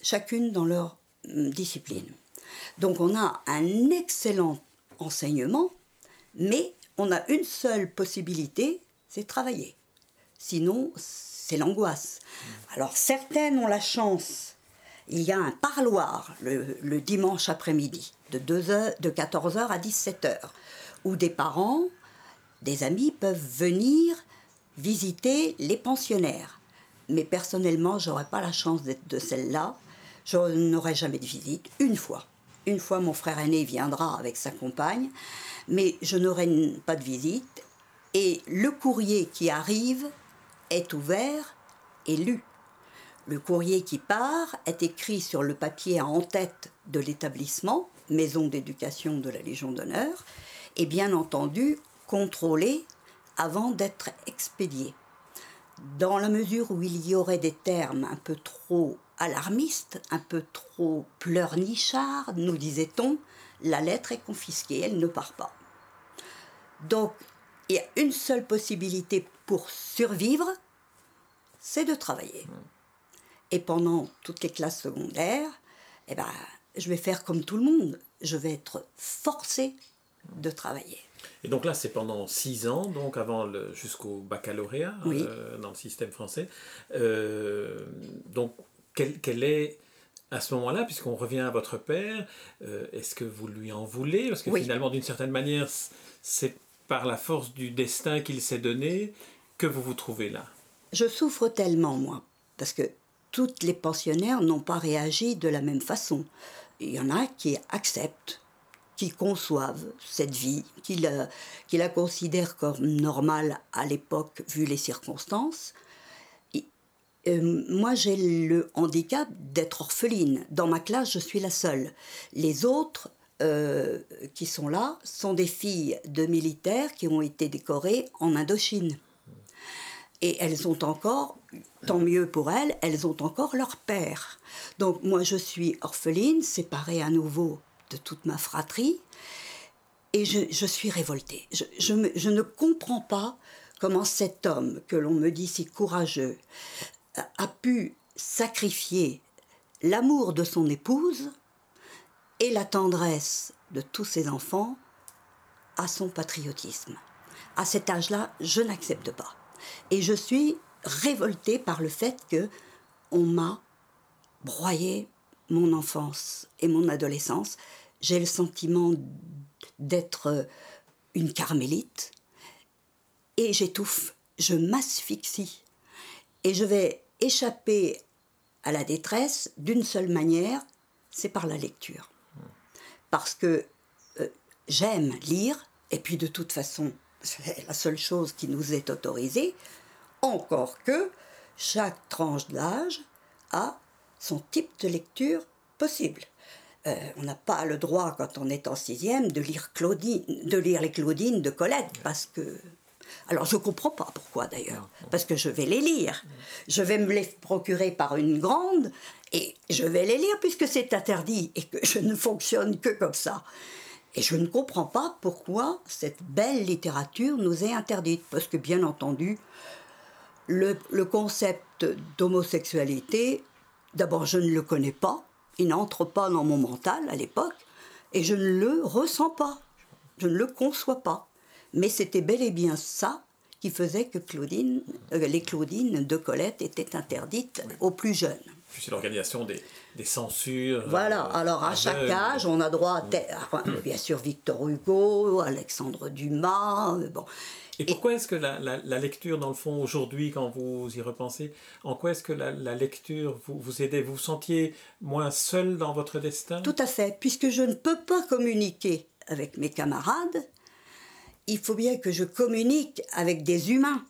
chacune dans leur hum, discipline. Donc on a un excellent enseignement, mais on a une seule possibilité, c'est travailler. Sinon, c'est l'angoisse. Alors certaines ont la chance. Il y a un parloir le, dimanche après-midi, de, de 14h à 17h, où des parents, des amis peuvent venir visiter les pensionnaires. Mais personnellement, j'aurais pas la chance d'être de celle-là. Je n'aurai jamais de visite. Une fois. Une fois, mon frère aîné viendra avec sa compagne, mais je n'aurai pas de visite. Et le courrier qui arrive est ouvert et lu. Le courrier qui part est écrit sur le papier en tête de l'établissement, maison d'éducation de la Légion d'honneur, et bien entendu contrôlé avant d'être expédié. Dans la mesure où il y aurait des termes un peu trop alarmistes, un peu trop pleurnichards, nous disait-on, la lettre est confisquée, elle ne part pas. Donc, il y a une seule possibilité pour survivre, c'est de travailler. Et pendant toutes les classes secondaires, eh ben, je vais faire comme tout le monde. Je vais être forcé de travailler. Et donc là, c'est pendant six ans, donc avant jusqu'au baccalauréat euh, dans le système français. Euh, donc, quel, est à ce moment-là, puisqu'on revient à votre père, euh, est-ce que vous lui en voulez? Parce que finalement, d'une certaine manière, c'est par la force du destin qu'il s'est donné que vous vous trouvez là. Je souffre tellement, moi, parce que toutes les pensionnaires n'ont pas réagi de la même façon. Il y en a qui acceptent qui conçoivent cette vie, qui la, considèrent comme normale à l'époque vu les circonstances. Euh, moi, j'ai le handicap d'être orpheline. Dans ma classe, je suis la seule. Les autres euh, qui sont là sont des filles de militaires qui ont été décorées en Indochine. Et elles ont encore, tant mieux pour elles, elles ont encore leur père. Donc moi, je suis orpheline, séparée à nouveau de toute ma fratrie. Et je, suis révoltée. Je, ne comprends pas comment cet homme, que l'on me dit si courageux, a pu sacrifier l'amour de son épouse et la tendresse de tous ses enfants à son patriotisme. À cet âge-là, je n'accepte pas. Et je suis révoltée par le fait que on m'a broyé mon enfance et mon adolescence, j'ai le sentiment d'être une carmélite. et j'étouffe, je m'asphyxie. Et je vais échapper à la détresse d'une seule manière, c'est par la lecture. Parce que euh, j'aime lire, et puis de toute façon, c'est la seule chose qui nous est autorisée, encore que chaque tranche d'âge a son type de lecture possible. Euh, on n'a pas le droit, quand on est en sixième, de lire, Claudine, de lire les Claudines de Colette, parce que... Alors je ne comprends pas pourquoi d'ailleurs, parce que je vais les lire. Je vais me les procurer par une grande, et je vais les lire puisque c'est interdit, et que je ne fonctionne que comme ça. Et je ne comprends pas pourquoi cette belle littérature nous est interdite, parce que bien entendu, le, le concept d'homosexualité, d'abord je ne le connais pas, il n'entre pas dans mon mental à l'époque, et je ne le ressens pas, je ne le conçois pas. Mais c'était bel et bien ça qui faisait que Claudine, euh, les Claudines de Colette étaient interdites aux plus jeunes. C'est l'organisation des, des, censures. Voilà, euh, alors à chaque âge, on a droit à, bien sûr Victor Hugo, Alexandre Dumas, bon. Et pourquoi est-ce que la, la, lecture, dans le fond, aujourd'hui, quand vous y repensez, en quoi est-ce que la, la, lecture vous, vous aidait? Vous vous sentiez moins seul dans votre destin? Tout à fait, puisque je ne peux pas communiquer avec mes camarades, il faut bien que je communique avec des humains.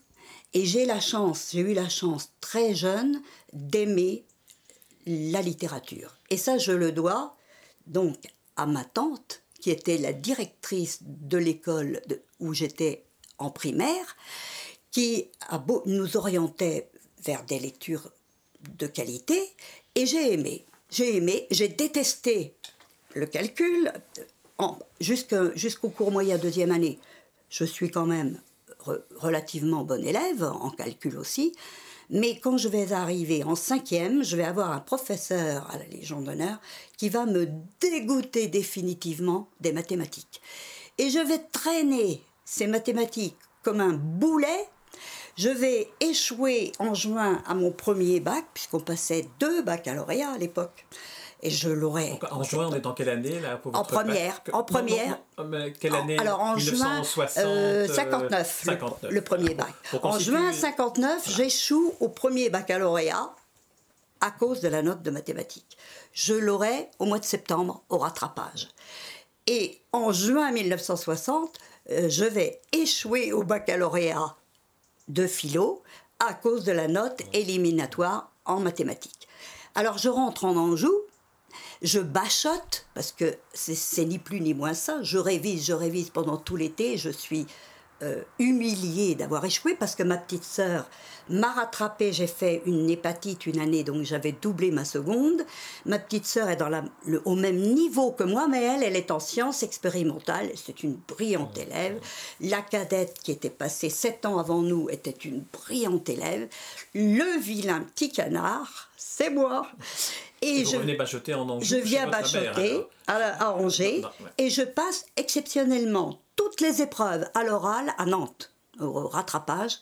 Et j'ai la chance, j'ai eu la chance très jeune d'aimer la littérature. Et ça, je le dois donc à ma tante, qui était la directrice de l'école où j'étais en primaire, qui a beau, nous orientait vers des lectures de qualité, et j'ai aimé. J'ai aimé, j'ai détesté le calcul jusqu'au cours moyen deuxième année. Je suis quand même relativement bon élève, en calcul aussi, mais quand je vais arriver en cinquième, je vais avoir un professeur à la Légion d'honneur qui va me dégoûter définitivement des mathématiques. Et je vais traîner ces mathématiques comme un boulet. Je vais échouer en juin à mon premier bac, puisqu'on passait deux baccalauréats à l'époque. Et je l'aurais. En, juin, on est en quelle année là En première. En première. quelle année? Alors en juin 59, 59, Le, premier bac. En juin 59, j'échoue au premier baccalauréat à cause de la note de mathématiques. Je l'aurai au mois de septembre au rattrapage. Et en juin 1960, euh, je vais échouer au baccalauréat de philo à cause de la note éliminatoire en mathématiques. Alors je rentre en Anjou, je bachote, parce que c'est ni plus ni moins ça, je révise, je révise pendant tout l'été, je suis euh, humiliée d'avoir échoué parce que ma petite sœur m'a rattrapé. J'ai fait une hépatite une année, donc j'avais doublé ma seconde. Ma petite sœur est dans la, le, au même niveau que moi, mais elle, elle est en sciences expérimentales. C'est une brillante élève. La cadette qui était passée sept ans avant nous était une brillante élève. Le vilain petit canard, c'est moi. Et, je, venez bachoter en Angers Je viens bachoter à, Angers et je passe exceptionnellement toutes les épreuves à l'oral à Nantes, au rattrapage,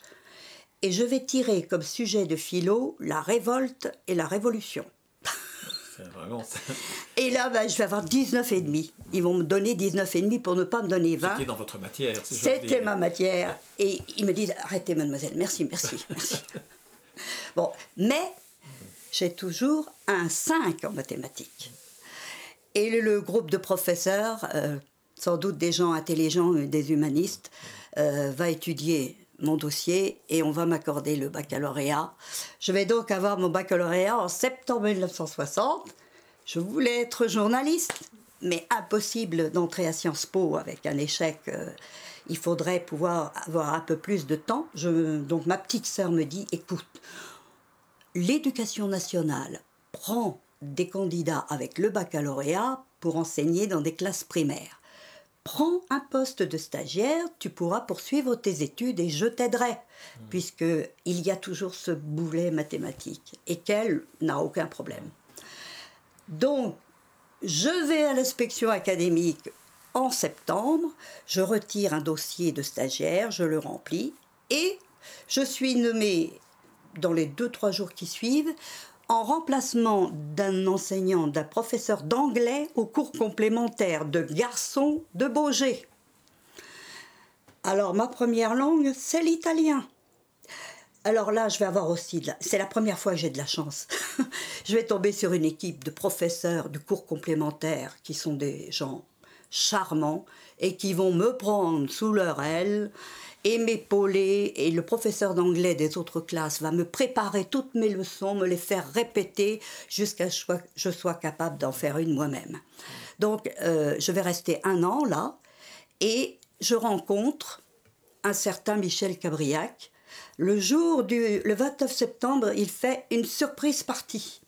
et je vais tirer comme sujet de philo la révolte et la révolution. et là, ben, je vais avoir 19 et demi. Ils vont me donner 19 et demi pour ne pas me donner 20. C'était dans votre matière. C'était ma matière. Et ils me disent arrêtez, mademoiselle, merci, merci, merci. bon, mais j'ai toujours un 5 en mathématiques. Et le, groupe de professeurs, euh, sans doute des gens intelligents, des humanistes, euh, va étudier mon dossier et on va m'accorder le baccalauréat. Je vais donc avoir mon baccalauréat en septembre 1960. Je voulais être journaliste, mais impossible d'entrer à Sciences Po avec un échec. Euh, il faudrait pouvoir avoir un peu plus de temps. donc ma petite sœur me dit, écoute, l'éducation nationale prend des candidats avec le baccalauréat pour enseigner dans des classes primaires. Prends un poste de stagiaire, tu pourras poursuivre tes études et je t'aiderai, puisqu'il puisque il y a toujours ce boulet mathématique et qu'elle n'a aucun problème. Donc, je vais à l'inspection académique en septembre, je retire un dossier de stagiaire, je le remplis et je suis nommée dans les deux, trois jours qui suivent, en remplacement d'un enseignant, d'un professeur d'anglais au cours complémentaire de garçons de Beaugé. Alors, ma première langue, c'est l'italien. Alors là, je vais avoir aussi, c'est la première fois que j'ai de la chance. je vais tomber sur une équipe de professeurs du cours complémentaire qui sont des gens charmants et qui vont me prendre sous leur aile et m'épauler. Et le professeur d'anglais des autres classes va me préparer toutes mes leçons, me les faire répéter jusqu'à ce que je sois capable d'en faire une moi-même. Donc, euh, je vais rester un an là et je rencontre un certain Michel Cabriac le jour du le 29 septembre, il fait une surprise partie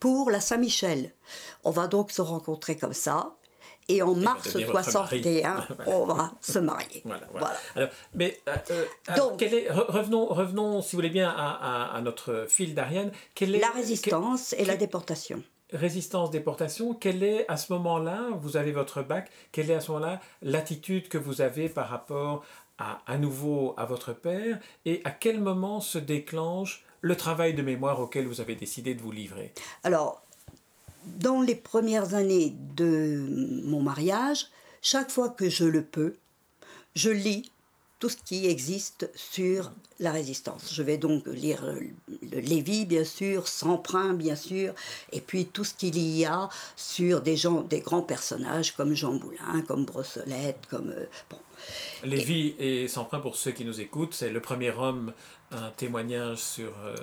pour la Saint-Michel. On va donc se rencontrer comme ça. Et en mars 61, on va se marier. Voilà. mais euh, euh, donc, revenons, revenons, si vous voulez bien, à, notre fil d'Ariane. La résistance et la déportation résistance, déportation, quelle est à ce moment-là, vous avez votre bac, quelle est à ce moment-là l'attitude que vous avez par rapport à, nouveau à votre père et à quel moment se déclenche le travail de mémoire auquel vous avez décidé de vous livrer? Alors, dans les premières années de mon mariage, chaque fois que je le peux, je lis tout ce qui existe sur la résistance. Je vais donc lire le Lévi, bien sûr, Samprin, bien sûr, et puis tout ce qu'il y a sur des gens, des grands personnages comme Jean Boulin, comme Brossolette, comme euh, bon, Lévi et Samprin, pour ceux qui nous écoutent, c'est le premier homme, un témoignage sur euh,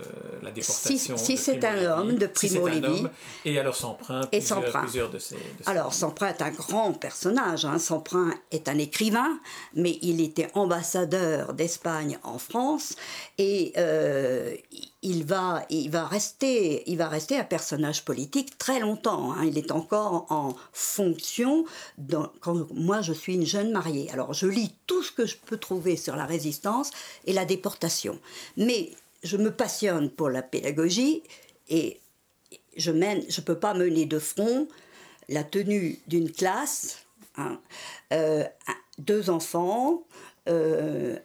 la déportation. Si, c'est un homme de Primo Levi. Et alors Samprin, et plusieurs, plusieurs de ses. alors Samprin est un grand personnage. Hein. Samprin est un écrivain, mais il était ambassadeur d'Espagne en France et euh, il va, il va rester, il va rester un personnage politique très longtemps. Hein. Il est encore en fonction quand moi je suis une jeune mariée. Alors je lis tout ce que je peux trouver sur la résistance et la déportation, mais je me passionne pour la pédagogie et je mène, je peux pas mener de front la tenue d'une classe, hein, euh, deux enfants. Euh,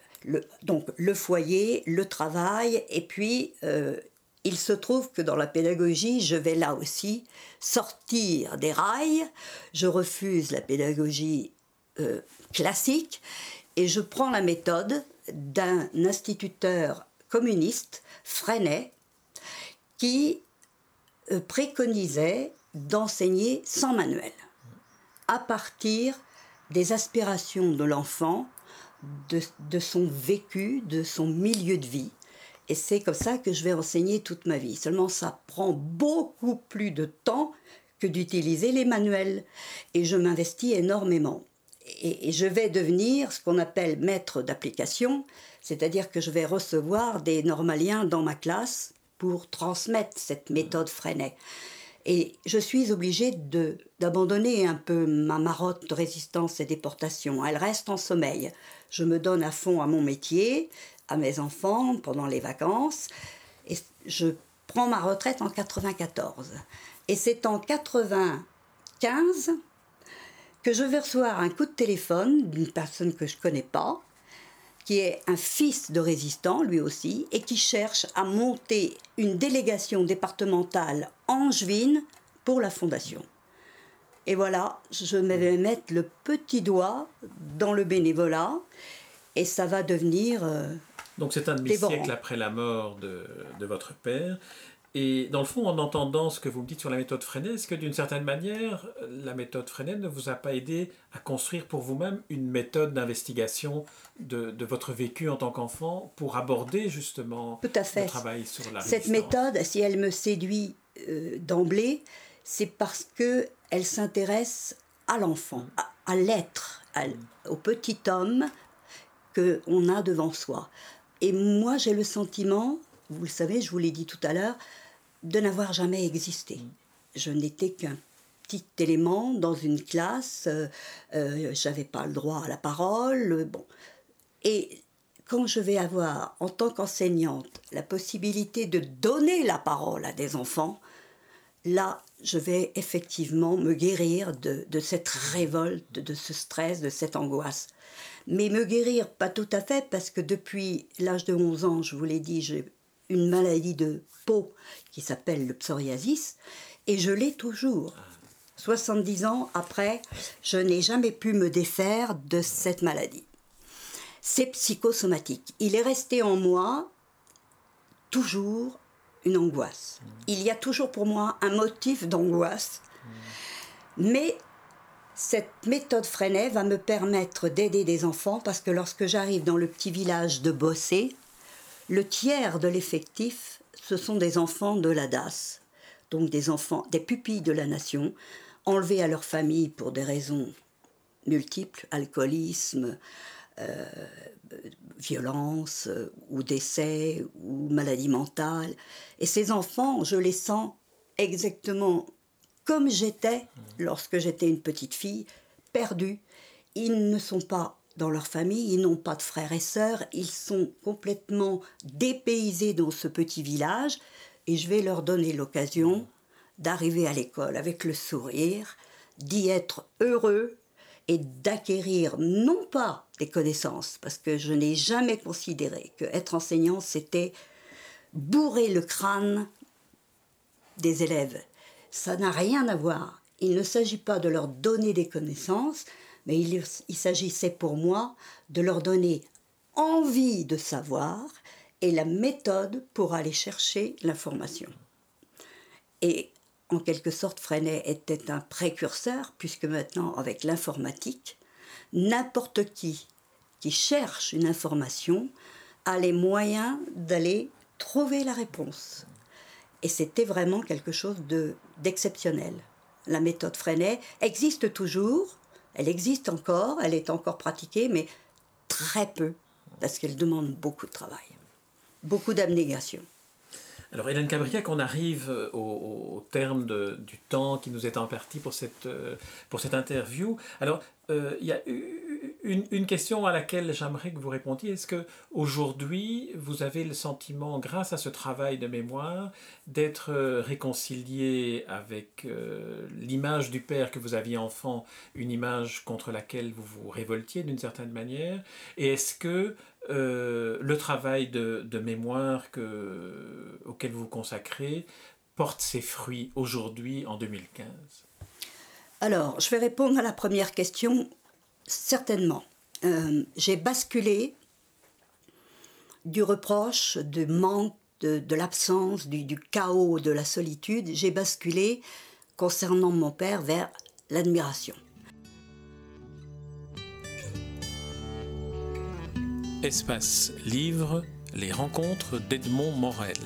donc le foyer, le travail, et puis euh, il se trouve que dans la pédagogie, je vais là aussi sortir des rails, je refuse la pédagogie euh, classique, et je prends la méthode d'un instituteur communiste, Freinet, qui euh, préconisait d'enseigner sans manuel, à partir des aspirations de l'enfant de, son vécu, de son milieu de vie. Et c'est comme ça que je vais enseigner toute ma vie. Seulement, ça prend beaucoup plus de temps que d'utiliser les manuels. Et je m'investis énormément. Et, je vais devenir ce qu'on appelle maître d'application, c'est-à-dire que je vais recevoir des normaliens dans ma classe pour transmettre cette méthode Freinet. Et je suis obligée d'abandonner un peu ma marotte de résistance et déportation. Elle reste en sommeil. Je me donne à fond à mon métier, à mes enfants pendant les vacances. Et je prends ma retraite en 94. Et c'est en 95 que je vais recevoir un coup de téléphone d'une personne que je ne connais pas, qui est un fils de résistant, lui aussi, et qui cherche à monter une délégation départementale angevine pour la fondation. Et voilà, je vais mettre le petit doigt dans le bénévolat, et ça va devenir... Euh, Donc c'est un demi-siècle après la mort de, de votre père. Et dans le fond, en entendant ce que vous me dites sur la méthode Freinet, est-ce que d'une certaine manière, la méthode Freinet ne vous a pas aidé à construire pour vous-même une méthode d'investigation de, de, votre vécu en tant qu'enfant pour aborder justement Tout à fait. le travail sur la Cette méthode, si elle me séduit euh, d'emblée, c'est parce que elle s'intéresse à l'enfant, à, l'être, au petit homme que on a devant soi. Et moi, j'ai le sentiment, vous le savez, je vous l'ai dit tout à l'heure, de n'avoir jamais existé. Je n'étais qu'un petit élément dans une classe, euh, euh, j'avais pas le droit à la parole. Bon. Et quand je vais avoir, en tant qu'enseignante, la possibilité de donner la parole à des enfants, là, je vais effectivement me guérir de, cette révolte, de ce stress, de cette angoisse. Mais me guérir, pas tout à fait, parce que depuis l'âge de 11 ans, je vous l'ai dit, j'ai une maladie de peau qui s'appelle le psoriasis, et je l'ai toujours. 70 ans après, je n'ai jamais pu me défaire de cette maladie. c'est psychosomatique. Il est resté en moi toujours une angoisse. Il y a toujours pour moi un motif d'angoisse. Mais cette méthode Freinet va me permettre d'aider des enfants parce que lorsque j'arrive dans le petit village de Bossé, le tiers de l'effectif, ce sont des enfants de la DAS, donc des enfants, des pupilles de la nation, enlevés à leur famille pour des raisons multiples, alcoolisme, euh, violence euh, ou décès ou maladie mentale. Et ces enfants, je les sens exactement comme j'étais lorsque j'étais une petite fille, perdue. Ils ne sont pas dans leur famille, ils n'ont pas de frères et sœurs, ils sont complètement dépaysés dans ce petit village et je vais leur donner l'occasion d'arriver à l'école avec le sourire, d'y être heureux et d'acquérir non pas des connaissances, parce que je n'ai jamais considéré que être enseignant c'était bourrer le crâne des élèves. Ça n'a rien à voir. Il ne s'agit pas de leur donner des connaissances, mais il, s'agissait pour moi de leur donner envie de savoir et la méthode pour aller chercher l'information. Et en quelque sorte, Freinet était un précurseur, puisque maintenant, avec l'informatique, n'importe qui qui cherche une information a les moyens d'aller trouver la réponse. Et c'était vraiment quelque chose d'exceptionnel. la méthode Freinet existe toujours, elle existe encore, elle est encore pratiquée, mais très peu, parce qu'elle demande beaucoup de travail, beaucoup d'abnégation. Alors Hélène Cabriac, on arrive euh, au, terme du temps qui nous est imparti pour cette, euh, pour cette interview. Alors euh, il y a une, une, question à laquelle j'aimerais que vous répondiez. Est-ce que aujourd'hui vous avez le sentiment, grâce à ce travail de mémoire, d'être réconcilié avec l'image du père que vous aviez enfant, une image contre laquelle vous vous révoltiez d'une certaine manière? Et est-ce que euh, le travail de, mémoire que, auquel vous vous consacrez porte ses fruits aujourd'hui en 2015 Alors, je vais répondre à la première question. Certainement. Euh, j'ai basculé du reproche, du manque, de, l'absence, du, du chaos, de la solitude. J'ai basculé concernant mon père vers l'admiration. Espace Livre, les rencontres d'Edmond Morel.